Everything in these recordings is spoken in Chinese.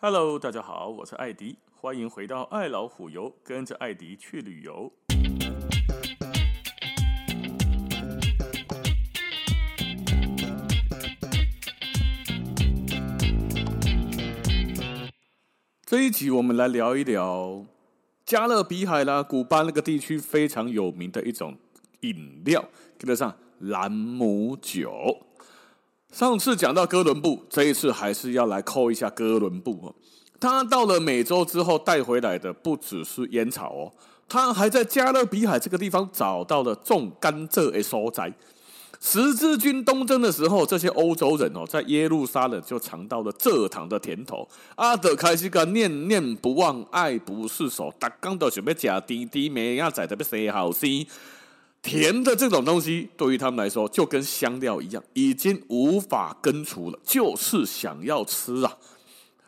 Hello，大家好，我是艾迪，欢迎回到爱老虎游，跟着艾迪去旅游。这一集我们来聊一聊加勒比海啦、古巴那个地区非常有名的一种饮料，叫得上兰姆酒。上次讲到哥伦布，这一次还是要来扣一下哥伦布哦。他到了美洲之后带回来的不只是烟草哦，他还在加勒比海这个地方找到了种甘蔗的所在。十字军东征的时候，这些欧洲人哦，在耶路撒冷就尝到了蔗糖的甜头。阿德开始个念念不忘，爱不释手，打刚都准备假滴滴没亚仔特别谁好吃。甜的这种东西对于他们来说就跟香料一样，已经无法根除了，就是想要吃啊。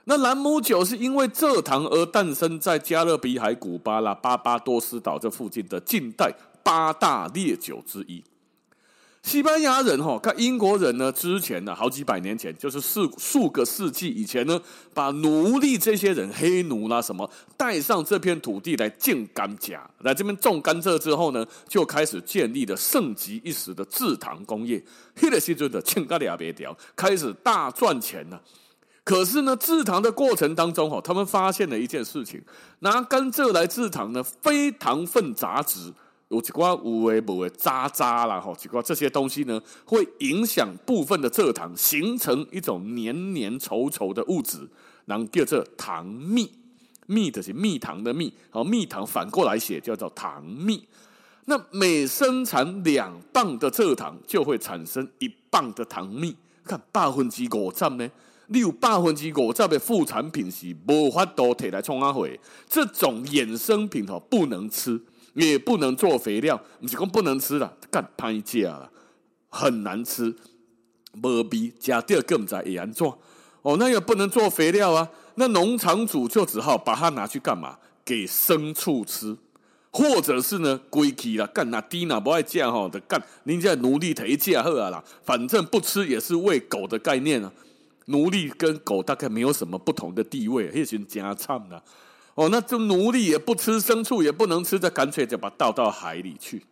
那兰姆酒是因为蔗糖而诞生在加勒比海、古巴啦、巴巴多斯岛这附近的近代八大烈酒之一。西班牙人哈，看英国人呢，之前呢，好几百年前，就是四数个世纪以前呢，把奴隶这些人黑奴啦什么带上这片土地来建甘蔗，来这边种甘蔗之后呢，就开始建立了盛极一时的制糖工业。那个时候的种甘蔗别条，开始大赚钱了。可是呢，制糖的过程当中哈，他们发现了一件事情：拿甘蔗来制糖呢，非糖分杂质。有几挂无为不为渣渣啦吼，几挂这些东西呢，会影响部分的蔗糖形成一种黏黏稠稠的物质，然后叫做糖蜜。蜜的是蜜糖的蜜，好，蜜糖反过来写叫做糖蜜。那每生产两磅的蔗糖，就会产生一磅的糖蜜。看百分之五十呢，你有百分之五十的副产品是无法度提来冲阿回，这种衍生品哦，不能吃。也不能做肥料，不是讲不能吃了，干歹价了，很难吃，没比加第二个在也安做哦，那也不能做肥料啊，那农场主就只好把它拿去干嘛？给牲畜吃，或者是呢，归期了，干那低那不爱价哈的干，人家奴隶忒价好啊啦，反正不吃也是喂狗的概念啊，奴隶跟狗大概没有什么不同的地位，那群家惨了。哦，那这奴隶也不吃，牲畜也不能吃，这干脆就把倒到海里去。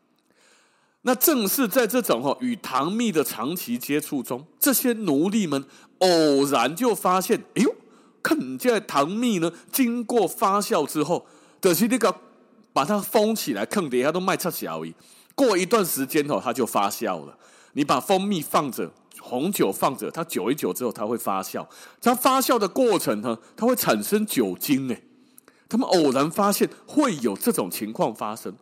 那正是在这种哈与糖蜜的长期接触中，这些奴隶们偶然就发现，哎呦，看见糖蜜呢，经过发酵之后，就是那个把它封起来，坑底下都卖出去而已。过一段时间哦，它就发酵了。你把蜂蜜放着，红酒放着，它久一久之后，它会发酵。它发酵的过程呢，它会产生酒精诶。他们偶然发现会有这种情况发生，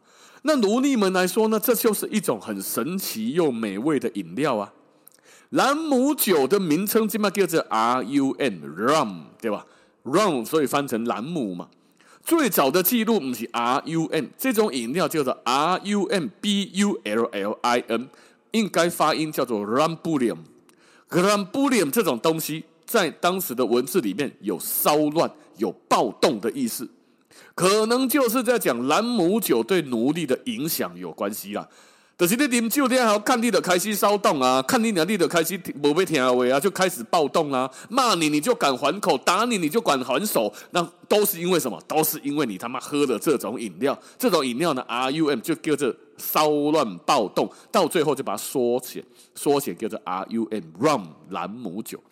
那奴隶们来说呢，这就是一种很神奇又美味的饮料啊。兰姆酒的名称起码叫做 R U M rum，对吧？rum 所以翻成兰姆嘛。最早的记录不是 R U M，这种饮料叫做 R U M B U L L I N，应该发音叫做 Rambouillet。Rambouillet 这种东西在当时的文字里面有骚乱、有暴动的意思。可能就是在讲兰姆酒对奴隶的影响有关系啦。可、就是你啉酒的好看你的开始骚动啊，看你哪里的开始不被听话啊，就开始暴动啊，骂你你就敢还口，打你你就敢还手，那都是因为什么？都是因为你他妈喝了这种饮料，这种饮料呢，R U M 就叫做骚乱暴动，到最后就把它缩写，缩写叫做 R U M Rum 兰姆酒。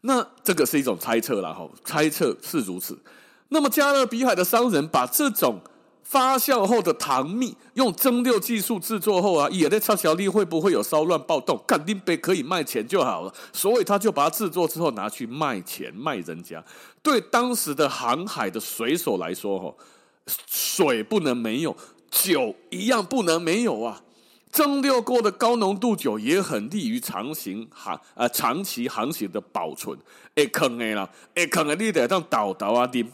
那这个是一种猜测啦，哈，猜测是如此。那么加勒比海的商人把这种发酵后的糖蜜用蒸馏技术制作后啊，也在查小丽会不会有骚乱暴动？肯定被可以卖钱就好了，所以他就把它制作之后拿去卖钱卖人家。对当时的航海的水手来说，哈，水不能没有，酒一样不能没有啊。蒸馏过的高浓度酒也很利于长行航呃长期航行的保存。哎，坑哎啦，哎坑哎，你得当倒倒啊丁。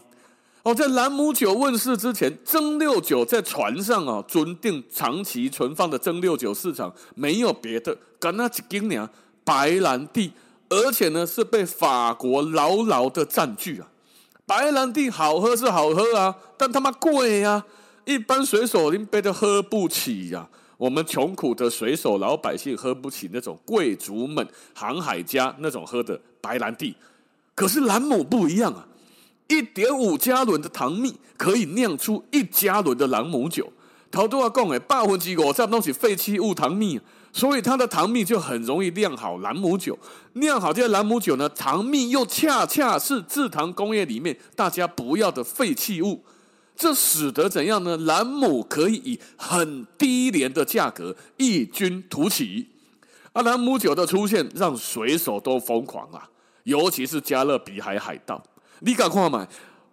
哦，在兰姆酒问世之前，蒸馏酒在船上啊，准定长期存放的蒸馏酒市场没有别的，干那几斤呢？白兰地，而且呢是被法国牢牢的占据啊。白兰地好喝是好喝啊，但他妈贵呀，一般水手连杯都喝不起呀、啊。我们穷苦的水手老百姓喝不起那种贵族们航海家那种喝的白兰地。可是兰姆不一样啊，一点五加仑的糖蜜可以酿出一加仑的朗姆酒。头都要讲诶，百分之五十都是废弃物糖蜜，所以它的糖蜜就很容易酿好朗姆酒。酿好这些朗姆酒呢，糖蜜又恰恰是制糖工业里面大家不要的废弃物，这使得怎样呢？朗姆可以以很低廉的价格异军突起。而朗姆酒的出现让水手都疯狂啊，尤其是加勒比海海盗，你敢看吗？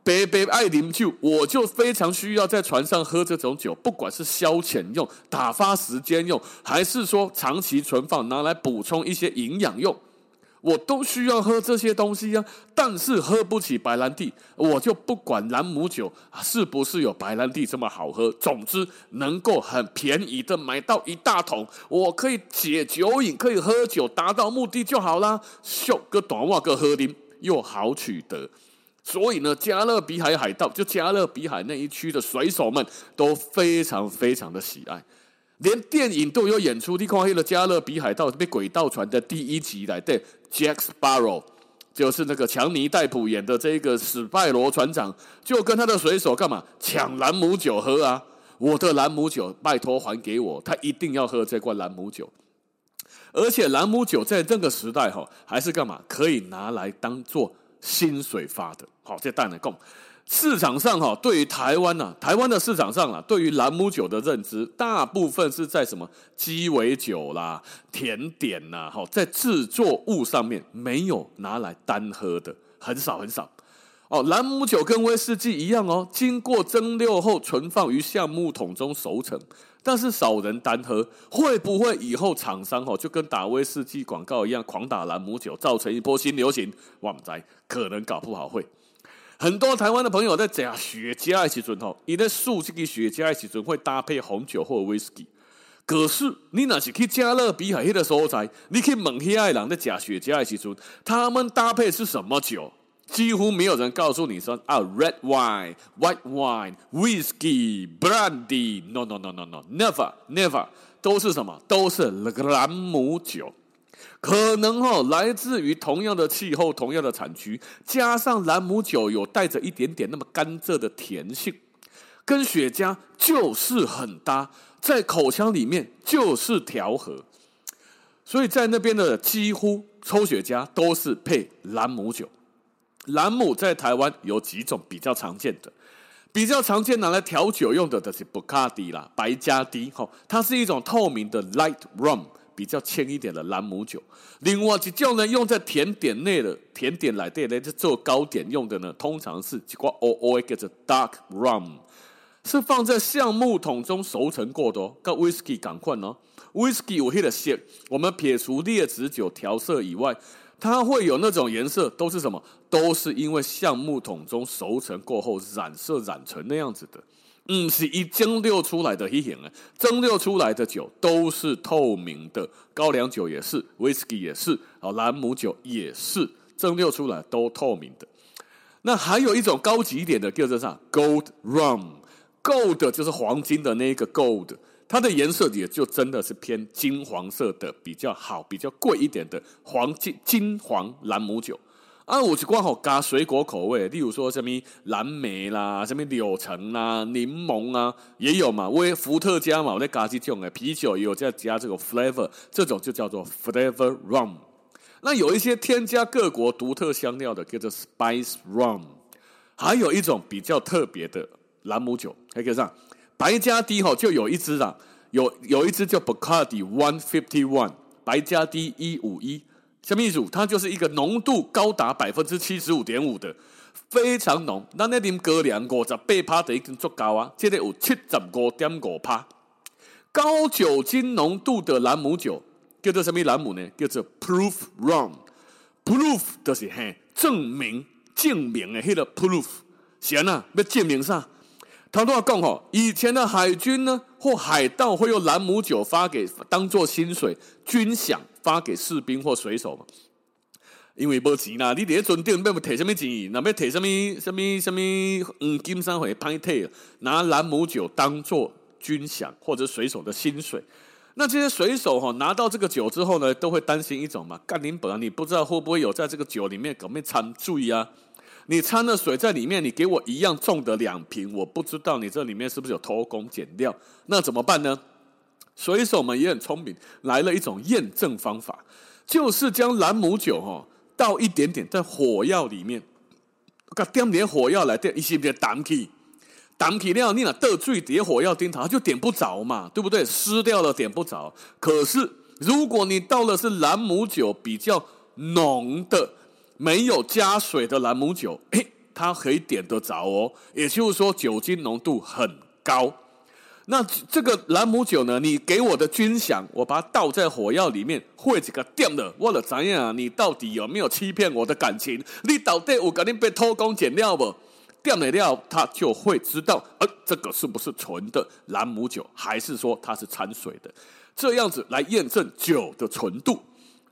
北北爱啉酒，我就非常需要在船上喝这种酒，不管是消遣用、打发时间用，还是说长期存放拿来补充一些营养用，我都需要喝这些东西呀、但是喝不起白兰地，我就不管兰姆酒是不是有白兰地这么好喝。总之，能够很便宜的买到一大桶，我可以解酒瘾，可以喝酒，达到目的就好啦。秀个短袜个喝啉又好取得。所以呢，加勒比海海盗就加勒比海那一区的水手们都非常非常的喜爱，连电影都有演出。你看那个加勒比海盗被诡盗船的第一集来对，Jack Sparrow 就是那个强尼戴普演的这个史派罗船长，就跟他的水手干嘛抢兰姆酒喝啊？我的兰姆酒，拜托还给我！他一定要喝这罐兰姆酒，而且兰姆酒在这个时代哈，还是干嘛可以拿来当做。薪水发的，好，这当然讲市场上哈，对于台湾呐，台湾的市场上啊，对于兰姆酒的认知，大部分是在什么鸡尾酒啦、甜点呐，哈，在制作物上面没有拿来单喝的，很少很少。哦，兰姆酒跟威士忌一样哦，经过蒸馏后存放于橡木桶中熟成。但是少人单喝，会不会以后厂商就跟打威士忌广告一样，狂打兰姆酒，造成一波新流行？我们在可能搞不好会。很多台湾的朋友在讲雪茄的时阵吼，你在数这个雪茄的时阵会搭配红酒或威士忌。可是你那是去加勒比海那个所在，你去问那些人在讲雪茄的时阵，他们搭配是什么酒？几乎没有人告诉你说啊，red wine、white wine、whiskey、brandy。No no no no no，never never，都是什么？都是兰姆酒。可能哦，来自于同样的气候、同样的产区，加上兰姆酒有带着一点点那么甘蔗的甜性，跟雪茄就是很搭，在口腔里面就是调和。所以在那边的几乎抽雪茄都是配兰姆酒。兰姆在台湾有几种比较常见的，比较常见拿来调酒用的的是布卡迪啦，白加迪吼，它是一种透明的 light rum，比较轻一点的兰姆酒。另外一种呢，用在甜点内的甜点来对来做糕点用的呢，通常是一个 O O 叫做 dark rum，是放在橡木桶中熟成过的哦，跟威士忌同款哦。威士忌有黑的色，我们撇除烈酒调色以外。它会有那种颜色，都是什么？都是因为橡木桶中熟成过后染色染成那样子的。嗯，是一蒸馏出来的黑型啊，蒸馏出来的酒都是透明的，高粱酒也是，威士忌也是，啊，兰姆酒也是，蒸馏出来都透明的。那还有一种高级一点的，叫做啥？Gold rum，Gold 就是黄金的那个 Gold。它的颜色也就真的是偏金黄色的比较好，比较贵一点的黄金金黄兰姆酒啊，我是刚好加水果口味，例如说什么蓝莓啦、什么柳橙啦、柠檬啊，也有嘛。威伏特加嘛，我在加这种诶，啤酒也有在加这个 flavor，这种就叫做 flavor rum。那有一些添加各国独特香料的，叫做 spice rum。还有一种比较特别的兰姆酒，还可以这样。白加低吼就有一支啊，有有一支叫 Bacardi One Fifty One，白加低一五一，什么意思？它就是一个浓度高达百分之七十五点五的，非常浓。那那点高粱五十八趴的已经足够啊，这里有七十五点五趴，高酒精浓度的朗姆酒叫做什么朗姆呢？叫做 Proof Rum，Proof 就是嘿证明证明的迄个 Proof，行啊，要证明啥？他都要讲吼，以前的海军呢，或海盗会用兰姆酒发给当做薪水军饷发给士兵或水手嘛？因为没钱啦，你伫个船顶要提什么钱？那要提什么什么什么黄金三回拍退，拿兰姆酒当做军饷或者水手的薪水。那这些水手哈拿到这个酒之后呢，都会担心一种嘛，干林本啊，你不知道会不会有在这个酒里面搞没掺醉啊？你掺了水在里面，你给我一样重的两瓶，我不知道你这里面是不是有偷工减料？那怎么办呢？水手们也很聪明，来了一种验证方法，就是将朗姆酒哈倒一点点在火药里面，给点点火药来点，一些点胆气，胆气料你那得罪点火药钉它就点不着嘛，对不对？湿掉了点不着。可是如果你倒的是朗姆酒比较浓的，没有加水的朗姆酒，诶，它可以点得着哦。也就是说酒精浓度很高。那这个朗姆酒呢？你给我的军饷，我把它倒在火药里面，会几个点的？我了怎样？你到底有没有欺骗我的感情？你到底有肯定被偷工减料不？点了料，他就会知道，呃，这个是不是纯的朗姆酒，还是说它是掺水的？这样子来验证酒的纯度。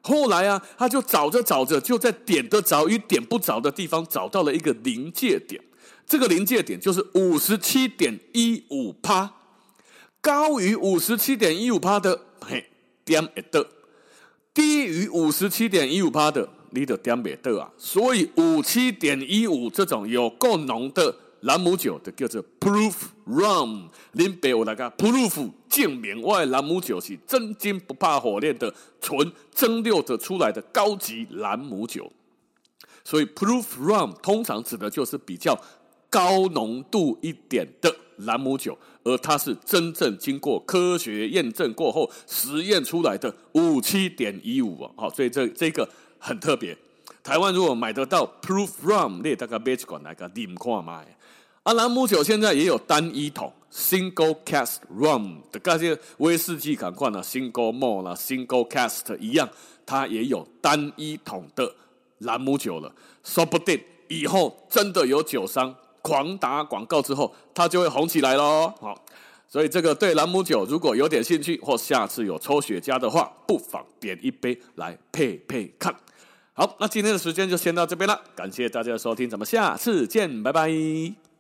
后来啊，他就找着找着，就在点得着与点不着的地方，找到了一个临界点。这个临界点就是五十七点一五趴。高于五十七点一五趴的，嘿，点也得；低于五十七点一五趴的，你得点不得啊。所以五七点一五这种有够浓的朗姆酒，就叫做 Proof Rum。林北我来个 Proof 证明，我的朗姆酒是真金不怕火炼的纯蒸馏得出来的高级朗姆酒。所以 Proof Rum 通常指的就是比较高浓度一点的朗姆酒。而它是真正经过科学验证过后实验出来的五七点一五啊，好，所以这这个很特别。台湾如果买得到 Proof Rum，你大概买一罐来个啉看嘛。啊，朗姆酒现在也有单一桶 Single cast Rum 的，跟这些威士忌感官啊，Single Malt 啦，Single cast 一样，它也有单一桶的朗姆酒了。说不定以后真的有酒商。狂打广告之后，它就会红起来喽。好，所以这个对朗姆酒如果有点兴趣，或下次有抽雪茄的话，不妨点一杯来配配看。好，那今天的时间就先到这边了，感谢大家的收听，咱们下次见，拜拜。